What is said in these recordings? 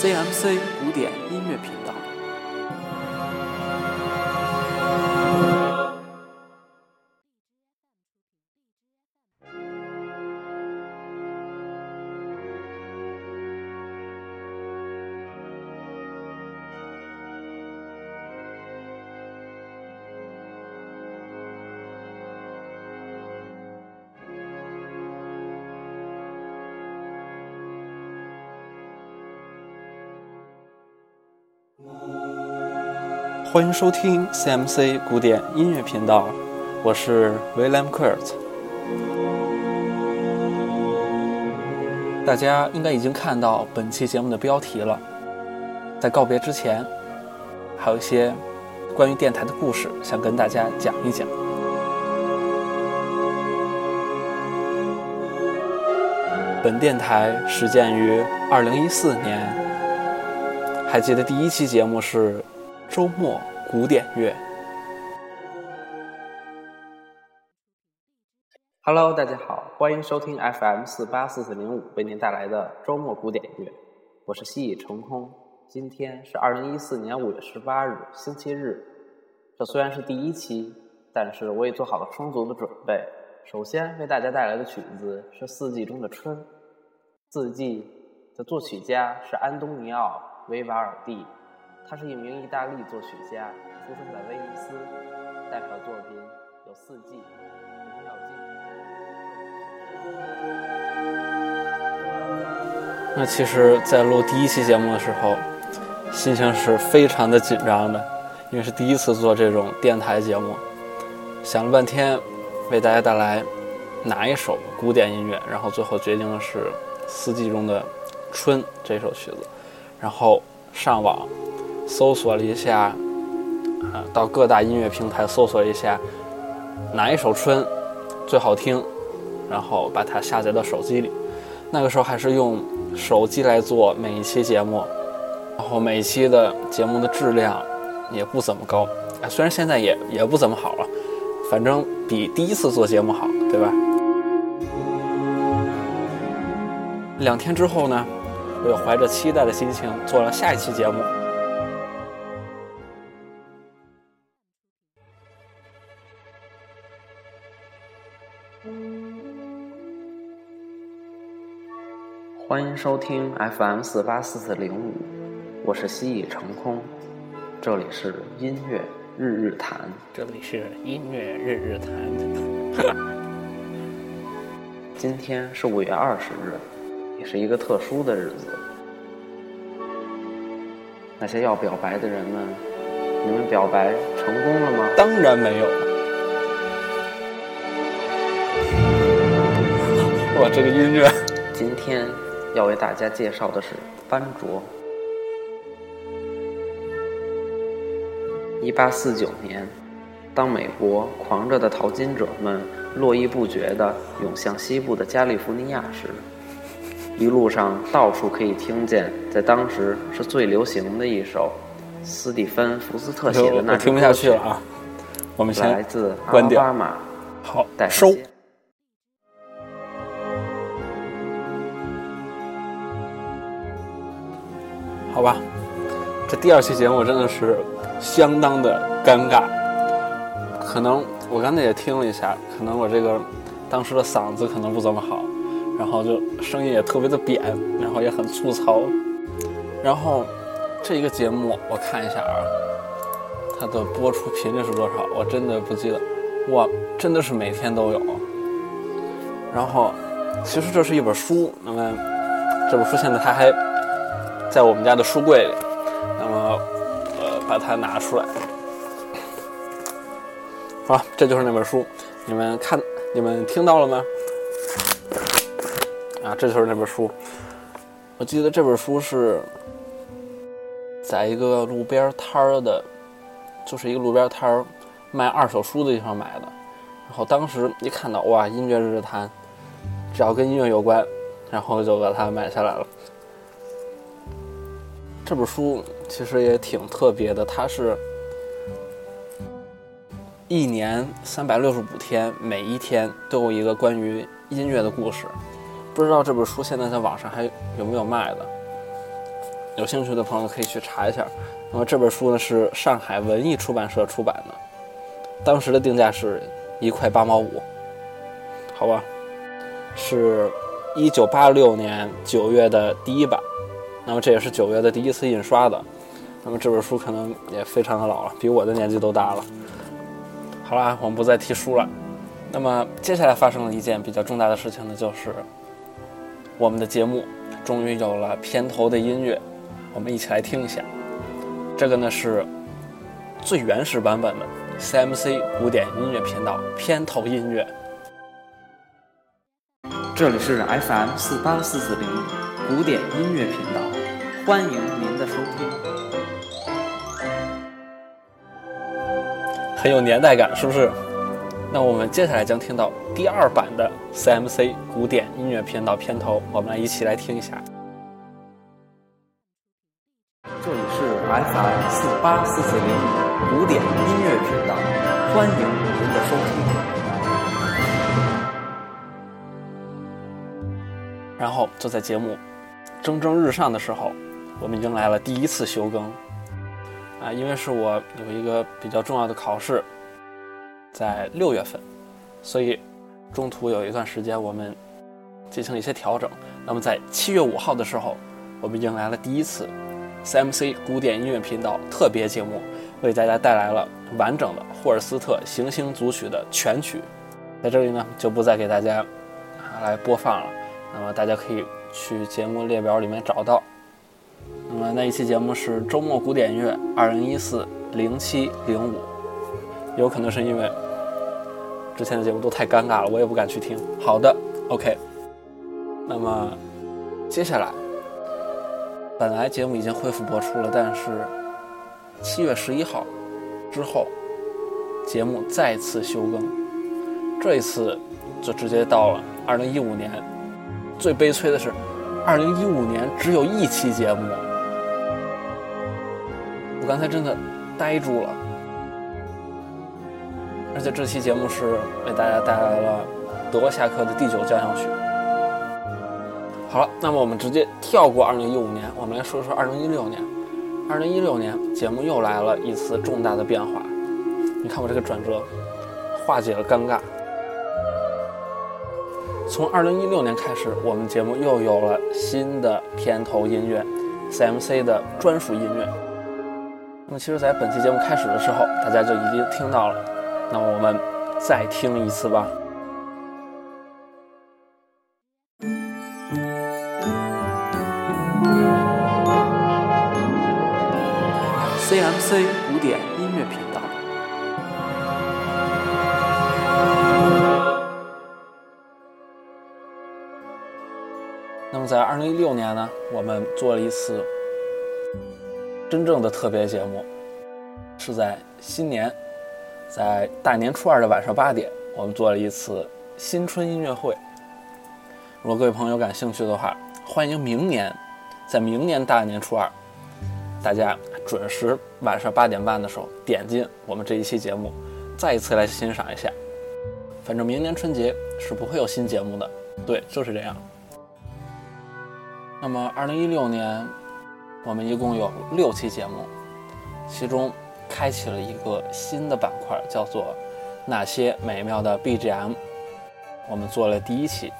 CMC 古典音乐频道。欢迎收听 CMC 古典音乐频道，我是 William Kurt。大家应该已经看到本期节目的标题了。在告别之前，还有一些关于电台的故事想跟大家讲一讲。本电台始建于2014年，还记得第一期节目是周末古典乐。Hello，大家好，欢迎收听 FM 四八四四零五为您带来的周末古典乐，我是西已成空。今天是二零一四年五月十八日，星期日。这虽然是第一期，但是我也做好了充足的准备。首先为大家带来的曲子是四季中的春。四季的作曲家是安东尼奥·维瓦尔第，他是一名意大利作曲家，出生在威尼斯。代表作品有《四季》《》。那其实，在录第一期节目的时候，心情是非常的紧张的，因为是第一次做这种电台节目，想了半天。为大家带来哪一首古典音乐？然后最后决定的是《四季中的春》这首曲子。然后上网搜索了一下，啊，到各大音乐平台搜索一下哪一首春最好听，然后把它下载到手机里。那个时候还是用手机来做每一期节目，然后每一期的节目的质量也不怎么高，啊，虽然现在也也不怎么好了。反正比第一次做节目好，对吧？两天之后呢，我又怀着期待的心情做了下一期节目。欢迎收听 FM 四八四四零五，我是西已成空，这里是音乐。日日谈，这里是音乐日日谈。今天是五月二十日，也是一个特殊的日子。那些要表白的人们，你们表白成功了吗？当然没有。哇，这个音乐！今天要为大家介绍的是班卓。一八四九年，当美国狂热的淘金者们络绎不绝地涌向西部的加利福尼亚时，一路上到处可以听见在当时是最流行的一首斯蒂芬·福斯特写的那听不下去了啊！我们先来自阿拉巴马，好，收。好吧，这第二期节目真的是。相当的尴尬，可能我刚才也听了一下，可能我这个当时的嗓子可能不怎么好，然后就声音也特别的扁，然后也很粗糙，然后这一个节目我看一下啊，它的播出频率是多少？我真的不记得，哇，真的是每天都有。然后其实这是一本书，那么这本书现在它还在我们家的书柜里，那么。呃把它拿出来，好，这就是那本书，你们看，你们听到了吗？啊，这就是那本书。我记得这本书是在一个路边摊儿的，就是一个路边摊儿卖二手书的地方买的。然后当时一看到，哇，音乐日日谈，只要跟音乐有关，然后就把它买下来了。这本书其实也挺特别的，它是一年三百六十五天，每一天都有一个关于音乐的故事。不知道这本书现在在网上还有没有卖的？有兴趣的朋友可以去查一下。那么这本书呢是上海文艺出版社出版的，当时的定价是一块八毛五，好吧，是一九八六年九月的第一版，那么这也是九月的第一次印刷的。那么这本书可能也非常的老了，比我的年纪都大了。好了，我们不再提书了。那么接下来发生了一件比较重大的事情呢，就是我们的节目终于有了片头的音乐，我们一起来听一下。这个呢是最原始版本的 CMC 古典音乐频道片头音乐。这里是 FM 四八四四零古典音乐频道，欢迎您的收听。很有年代感，是不是？那我们接下来将听到第二版的 CMC 古典音乐频道片头，我们来一起来听一下。这里是 FM 四八四四零古典音乐频道，欢迎您的收听。然后就在节目蒸蒸日上的时候，我们迎来了第一次休更。啊，因为是我有一个比较重要的考试，在六月份，所以中途有一段时间我们进行了一些调整。那么在七月五号的时候，我们迎来了第一次 CMC 古典音乐频道特别节目，为大家带来了完整的霍尔斯特行星组曲的全曲。在这里呢，就不再给大家来播放了。那么大家可以去节目列表里面找到。那么那一期节目是周末古典乐二零一四零七零五，有可能是因为之前的节目都太尴尬了，我也不敢去听。好的，OK。那么接下来，本来节目已经恢复播出了，但是七月十一号之后，节目再次休更，这一次就直接到了二零一五年。最悲催的是，二零一五年只有一期节目。我刚才真的呆住了，而且这期节目是为大家带来了德国夏克的第九交响曲。好了，那么我们直接跳过2015年，我们来说说2016年。2016年节目又来了一次重大的变化，你看我这个转折，化解了尴尬。从2016年开始，我们节目又有了新的片头音乐，CMC 的专属音乐。那么，其实，在本期节目开始的时候，大家就已经听到了。那么，我们再听一次吧。CMC 古典音乐频道。那么，在二零一六年呢，我们做了一次。真正的特别节目是在新年，在大年初二的晚上八点，我们做了一次新春音乐会。如果各位朋友感兴趣的话，欢迎明年，在明年大年初二，大家准时晚上八点半的时候点进我们这一期节目，再一次来欣赏一下。反正明年春节是不会有新节目的，对，就是这样。那么二零一六年。我们一共有六期节目，其中开启了一个新的板块，叫做“那些美妙的 BGM”。我们做了第一期，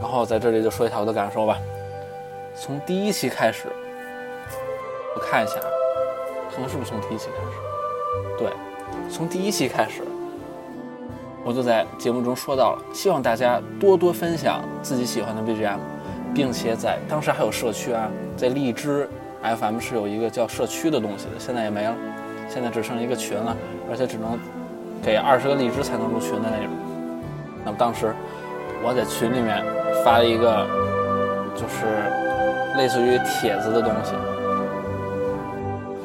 然后在这里就说一下我的感受吧。从第一期开始，我看一下，看看是不是从第一期开始？对，从第一期开始，我就在节目中说到了，希望大家多多分享自己喜欢的 BGM。并且在当时还有社区啊，在荔枝 FM 是有一个叫社区的东西的，现在也没了，现在只剩一个群了，而且只能给二十个荔枝才能入群的那种。那么当时我在群里面发了一个，就是类似于帖子的东西，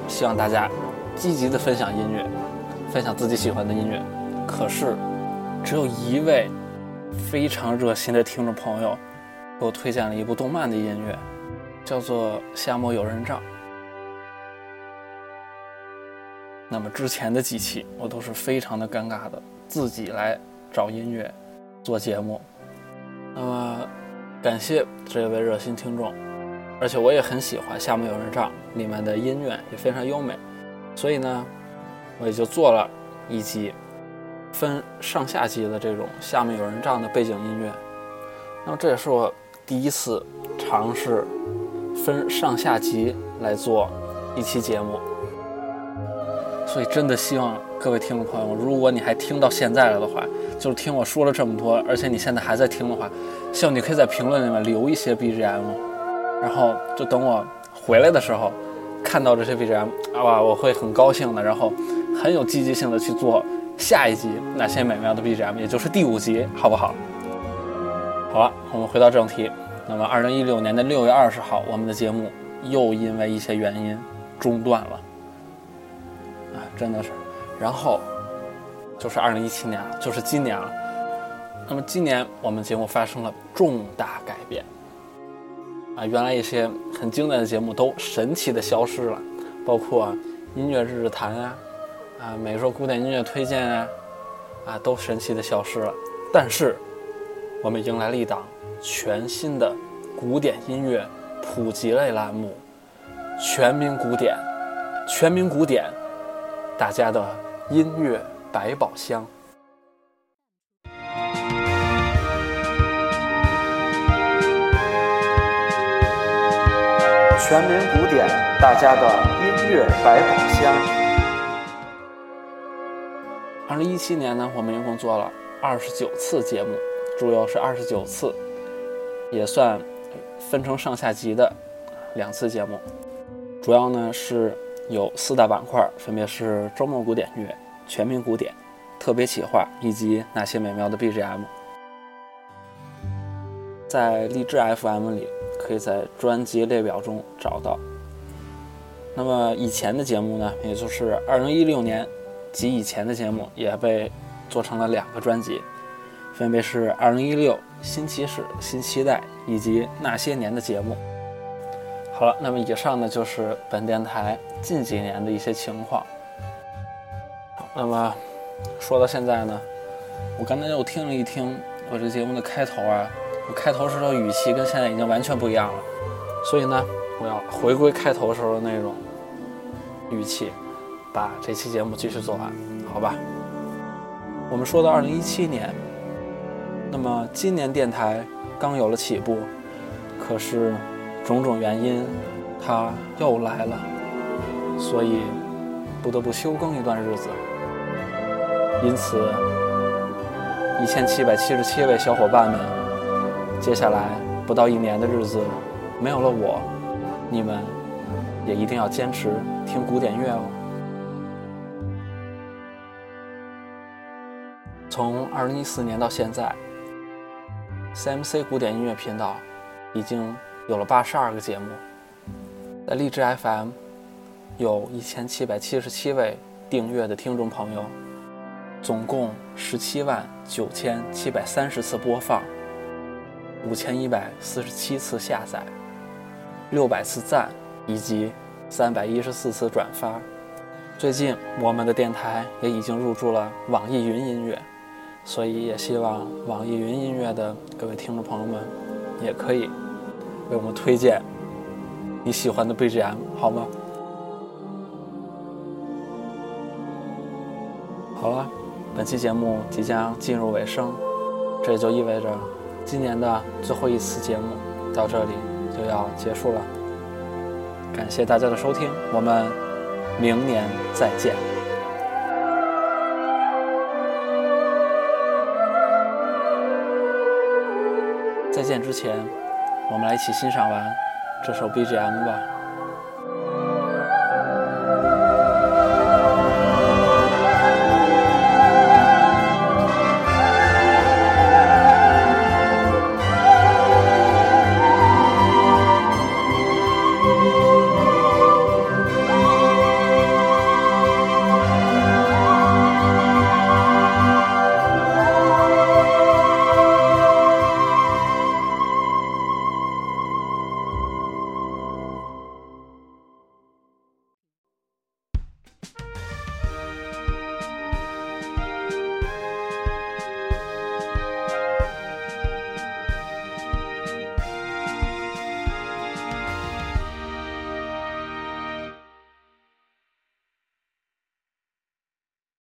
希望大家积极的分享音乐，分享自己喜欢的音乐。可是只有一位非常热心的听众朋友。给我推荐了一部动漫的音乐，叫做《夏目友人帐》。那么之前的几期我都是非常的尴尬的，自己来找音乐做节目。那么感谢这位热心听众，而且我也很喜欢《夏目友人帐》里面的音乐，也非常优美，所以呢，我也就做了一集分上下集的这种《夏目友人帐》的背景音乐。那么这也是我第一次尝试分上下集来做一期节目，所以真的希望各位听众朋友，如果你还听到现在了的话，就是听我说了这么多，而且你现在还在听的话，希望你可以在评论里面留一些 BGM，然后就等我回来的时候看到这些 BGM，哇，我会很高兴的，然后很有积极性的去做下一集那些美妙的 BGM，也就是第五集，好不好？好了，我们回到正题。那么，二零一六年的六月二十号，我们的节目又因为一些原因中断了。啊，真的是。然后就是二零一七年了，就是今年了。那么今年我们节目发生了重大改变。啊，原来一些很经典的节目都神奇的消失了，包括音乐日日谈啊，啊，每周古典音乐推荐啊，啊，都神奇的消失了。但是我们迎来了一档。全新的古典音乐普及类栏目《全民古典》，全民古典，大家的音乐百宝箱。全民古典，大家的音乐百宝箱。二零一七年呢，我们一共做了二十九次节目，主要是二十九次。也算分成上下集的两次节目，主要呢是有四大板块，分别是周末古典乐、全民古典、特别企划以及那些美妙的 BGM。在荔枝 FM 里，可以在专辑列表中找到。那么以前的节目呢，也就是2016年及以前的节目，也被做成了两个专辑。分别是二零一六新骑士、新期待以及那些年的节目。好了，那么以上呢就是本电台近几年的一些情况。那么说到现在呢，我刚才又听了一听我这节目的开头啊，我开头时候语气跟现在已经完全不一样了，所以呢，我要回归开头时候的那种语气，把这期节目继续做完，好吧？我们说到二零一七年。那么今年电台刚有了起步，可是种种原因，它又来了，所以不得不休更一段日子。因此，一千七百七十七位小伙伴们，接下来不到一年的日子，没有了我，你们也一定要坚持听古典乐哦。从二零一四年到现在。CMC 古典音乐频道已经有了八十二个节目，在荔枝 FM 有一千七百七十七位订阅的听众朋友，总共十七万九千七百三十次播放，五千一百四十七次下载，六百次赞以及三百一十四次转发。最近我们的电台也已经入驻了网易云音乐。所以也希望网易云音乐的各位听众朋友们，也可以为我们推荐你喜欢的 BGM，好吗？好了，本期节目即将进入尾声，这也就意味着今年的最后一次节目到这里就要结束了。感谢大家的收听，我们明年再见。再见之前，我们来一起欣赏完这首 BGM 吧。